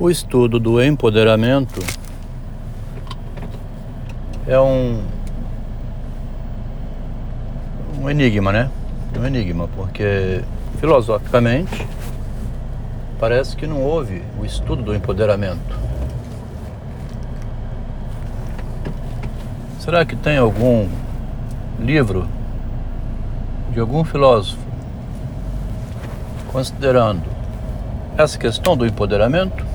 O estudo do empoderamento é um, um enigma, né? Um enigma, porque filosoficamente parece que não houve o estudo do empoderamento. Será que tem algum livro de algum filósofo considerando essa questão do empoderamento?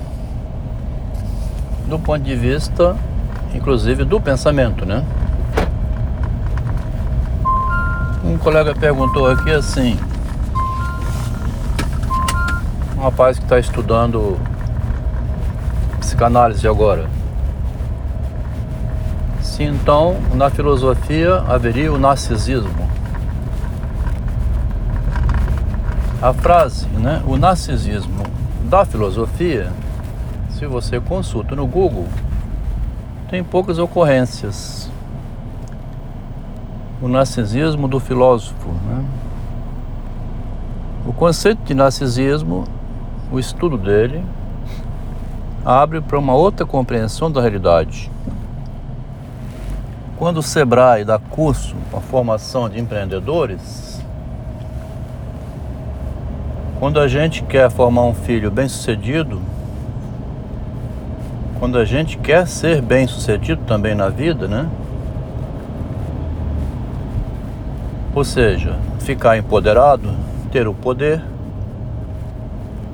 Do ponto de vista, inclusive, do pensamento, né? Um colega perguntou aqui assim, um rapaz que está estudando psicanálise agora. Se então na filosofia haveria o narcisismo. A frase, né, o narcisismo da filosofia se você consulta no Google, tem poucas ocorrências. O narcisismo do filósofo. Né? O conceito de narcisismo, o estudo dele, abre para uma outra compreensão da realidade. Quando o Sebrae dá curso para formação de empreendedores, quando a gente quer formar um filho bem-sucedido, quando a gente quer ser bem sucedido também na vida, né? Ou seja, ficar empoderado, ter o poder,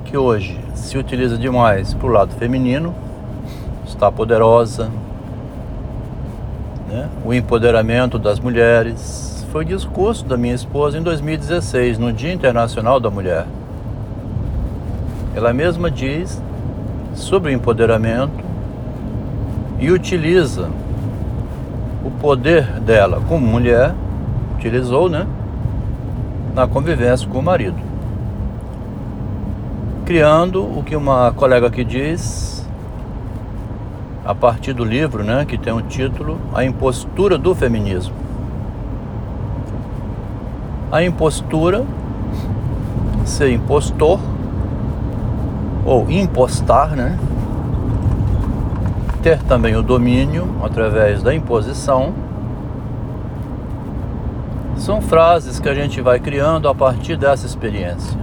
que hoje se utiliza demais para o lado feminino, está poderosa, né? o empoderamento das mulheres. Foi o discurso da minha esposa em 2016, no Dia Internacional da Mulher. Ela mesma diz sobre o empoderamento e utiliza o poder dela como mulher, utilizou, né? Na convivência com o marido. Criando o que uma colega aqui diz, a partir do livro, né? Que tem o um título A Impostura do Feminismo. A impostura, ser impostor, ou impostar, né? Ter também o domínio através da imposição. São frases que a gente vai criando a partir dessa experiência.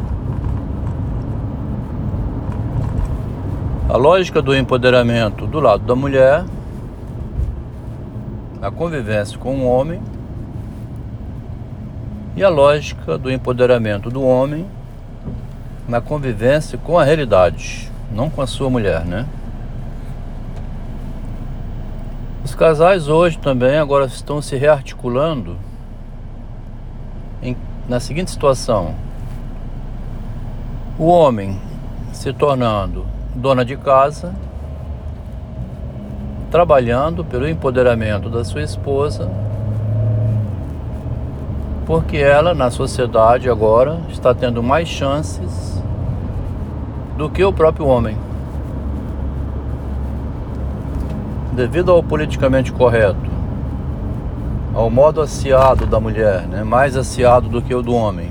A lógica do empoderamento do lado da mulher, a convivência com o homem, e a lógica do empoderamento do homem na convivência com a realidade, não com a sua mulher, né? Os casais hoje também agora estão se rearticulando em, na seguinte situação: o homem se tornando dona de casa, trabalhando pelo empoderamento da sua esposa, porque ela na sociedade agora está tendo mais chances do que o próprio homem. Devido ao politicamente correto, ao modo aciado da mulher, né? mais aciado do que o do homem.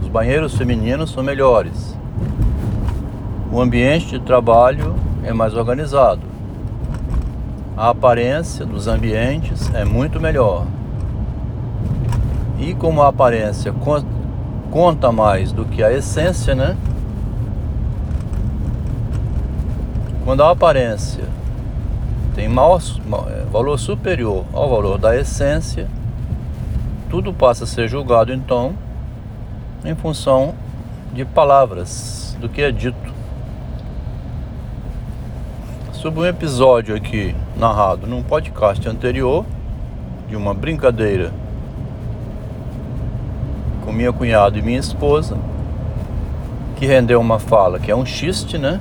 Os banheiros femininos são melhores. O ambiente de trabalho é mais organizado. A aparência dos ambientes é muito melhor. E como a aparência conta mais do que a essência, né? Quando a aparência tem maior, é, valor superior ao valor da essência, tudo passa a ser julgado então em função de palavras, do que é dito. Sobre um episódio aqui narrado num podcast anterior, de uma brincadeira com minha cunhada e minha esposa, que rendeu uma fala que é um xiste, né?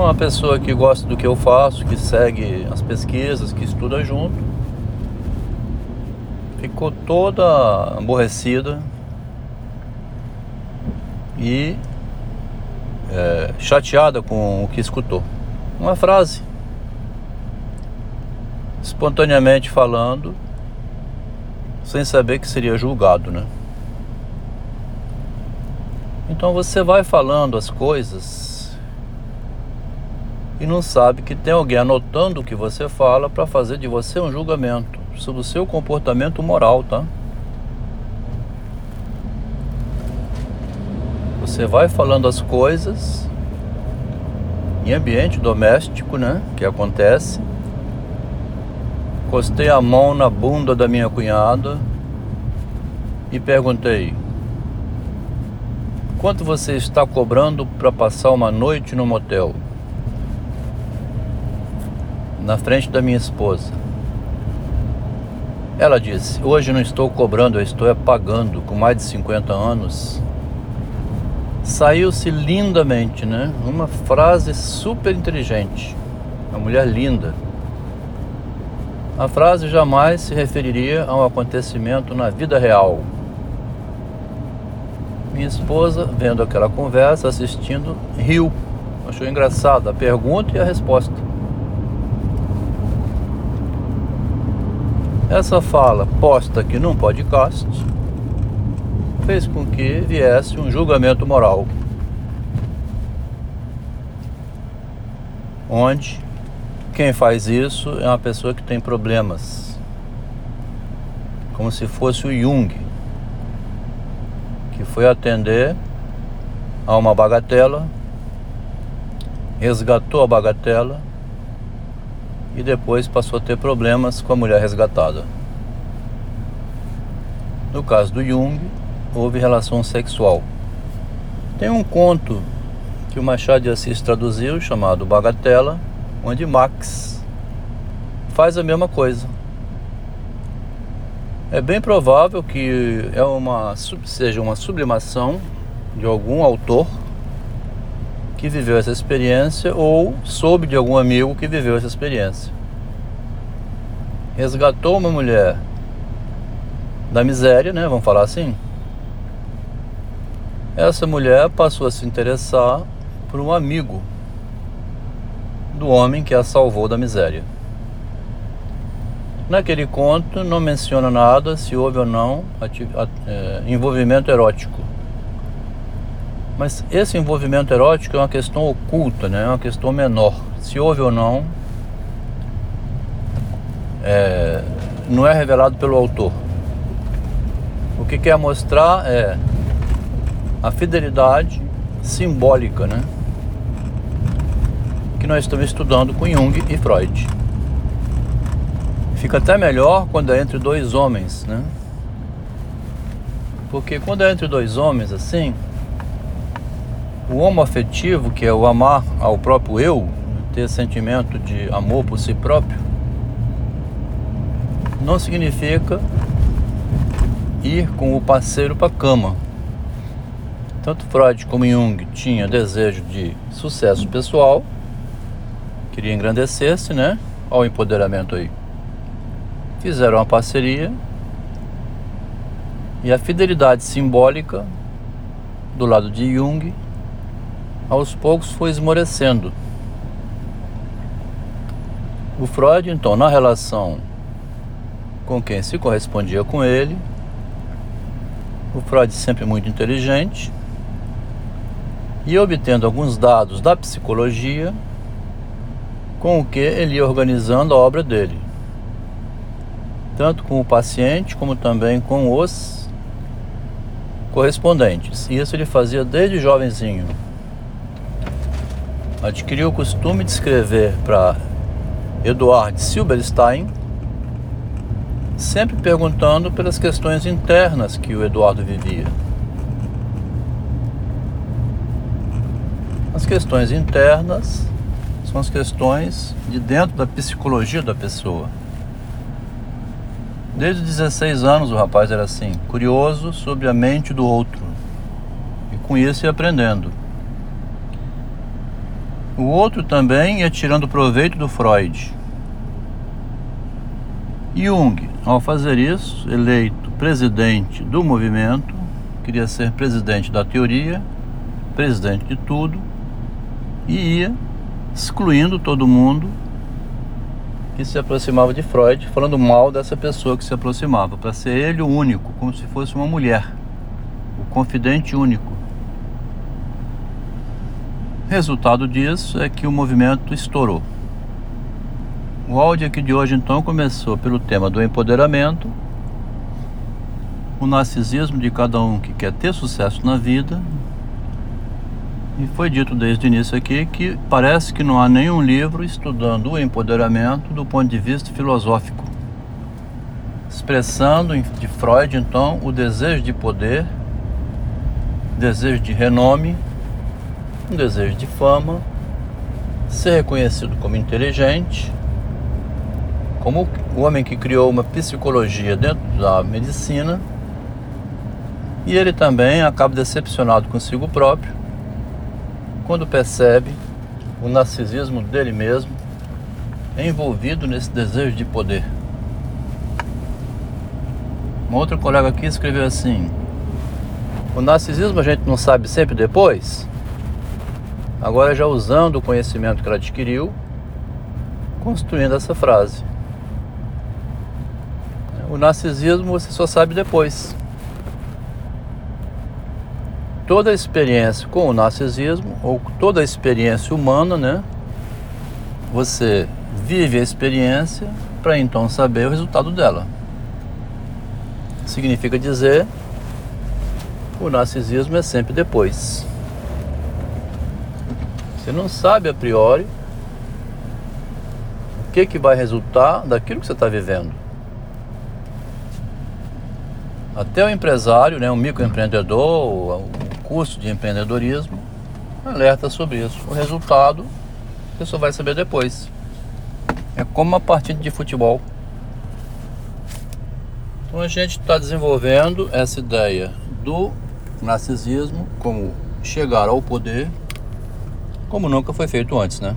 Uma pessoa que gosta do que eu faço, que segue as pesquisas, que estuda junto, ficou toda aborrecida e é, chateada com o que escutou. Uma frase, espontaneamente falando, sem saber que seria julgado, né? Então você vai falando as coisas e não sabe que tem alguém anotando o que você fala para fazer de você um julgamento sobre o seu comportamento moral, tá? Você vai falando as coisas em ambiente doméstico, né? Que acontece. Costei a mão na bunda da minha cunhada e perguntei: Quanto você está cobrando para passar uma noite no motel? Na frente da minha esposa. Ela disse: Hoje não estou cobrando, eu estou pagando com mais de 50 anos saiu-se lindamente, né? Uma frase super inteligente. Uma mulher linda. A frase jamais se referiria a um acontecimento na vida real. Minha esposa, vendo aquela conversa, assistindo, riu. Achou engraçada a pergunta e a resposta. Essa fala posta aqui num podcast fez com que viesse um julgamento moral. Onde quem faz isso é uma pessoa que tem problemas. Como se fosse o Jung, que foi atender a uma bagatela, resgatou a bagatela e depois passou a ter problemas com a mulher resgatada. No caso do Jung, houve relação sexual. Tem um conto que o Machado de Assis traduziu chamado Bagatela, onde Max faz a mesma coisa. É bem provável que é uma, seja uma sublimação de algum autor que viveu essa experiência ou soube de algum amigo que viveu essa experiência. Resgatou uma mulher da miséria, né? Vamos falar assim essa mulher passou a se interessar por um amigo do homem que a salvou da miséria. Naquele conto não menciona nada se houve ou não é, envolvimento erótico. Mas esse envolvimento erótico é uma questão oculta, né? é uma questão menor. Se houve ou não, é, não é revelado pelo autor. O que quer mostrar é a fidelidade simbólica, né? Que nós estamos estudando com Jung e Freud. Fica até melhor quando é entre dois homens, né? Porque quando é entre dois homens assim, o homo afetivo, que é o amar ao próprio eu, ter sentimento de amor por si próprio, não significa ir com o parceiro para a cama tanto Freud como Jung tinha desejo de sucesso pessoal, queria engrandecer-se, né? Ao empoderamento aí. Fizeram uma parceria e a fidelidade simbólica do lado de Jung aos poucos foi esmorecendo. O Freud, então, na relação com quem se correspondia com ele, o Freud sempre muito inteligente, e obtendo alguns dados da psicologia, com o que ele ia organizando a obra dele, tanto com o paciente como também com os correspondentes. E isso ele fazia desde jovenzinho. Adquiriu o costume de escrever para Eduard Silberstein, sempre perguntando pelas questões internas que o Eduardo vivia. As questões internas são as questões de dentro da psicologia da pessoa. Desde 16 anos o rapaz era assim, curioso sobre a mente do outro. E com isso ia aprendendo. O outro também ia tirando proveito do Freud. Jung, ao fazer isso, eleito presidente do movimento, queria ser presidente da teoria, presidente de tudo, e ia excluindo todo mundo que se aproximava de Freud, falando mal dessa pessoa que se aproximava, para ser ele o único, como se fosse uma mulher, o confidente único. Resultado disso é que o movimento estourou. O áudio aqui de hoje então começou pelo tema do empoderamento, o narcisismo de cada um que quer ter sucesso na vida. E foi dito desde o início aqui que parece que não há nenhum livro estudando o empoderamento do ponto de vista filosófico, expressando de Freud então o desejo de poder, desejo de renome um desejo de fama, ser reconhecido como inteligente, como o homem que criou uma psicologia dentro da medicina, e ele também acaba decepcionado consigo próprio quando percebe o narcisismo dele mesmo envolvido nesse desejo de poder. Um outro colega aqui escreveu assim: O narcisismo a gente não sabe sempre depois? Agora, já usando o conhecimento que ela adquiriu, construindo essa frase. O narcisismo você só sabe depois. Toda experiência com o narcisismo, ou toda experiência humana, né? Você vive a experiência para então saber o resultado dela. Significa dizer, o narcisismo é sempre depois. Você não sabe a priori o que, que vai resultar daquilo que você está vivendo. Até o empresário, né, o microempreendedor, o curso de empreendedorismo, alerta sobre isso. O resultado você só vai saber depois. É como uma partida de futebol. Então a gente está desenvolvendo essa ideia do narcisismo como chegar ao poder como nunca foi feito antes, né?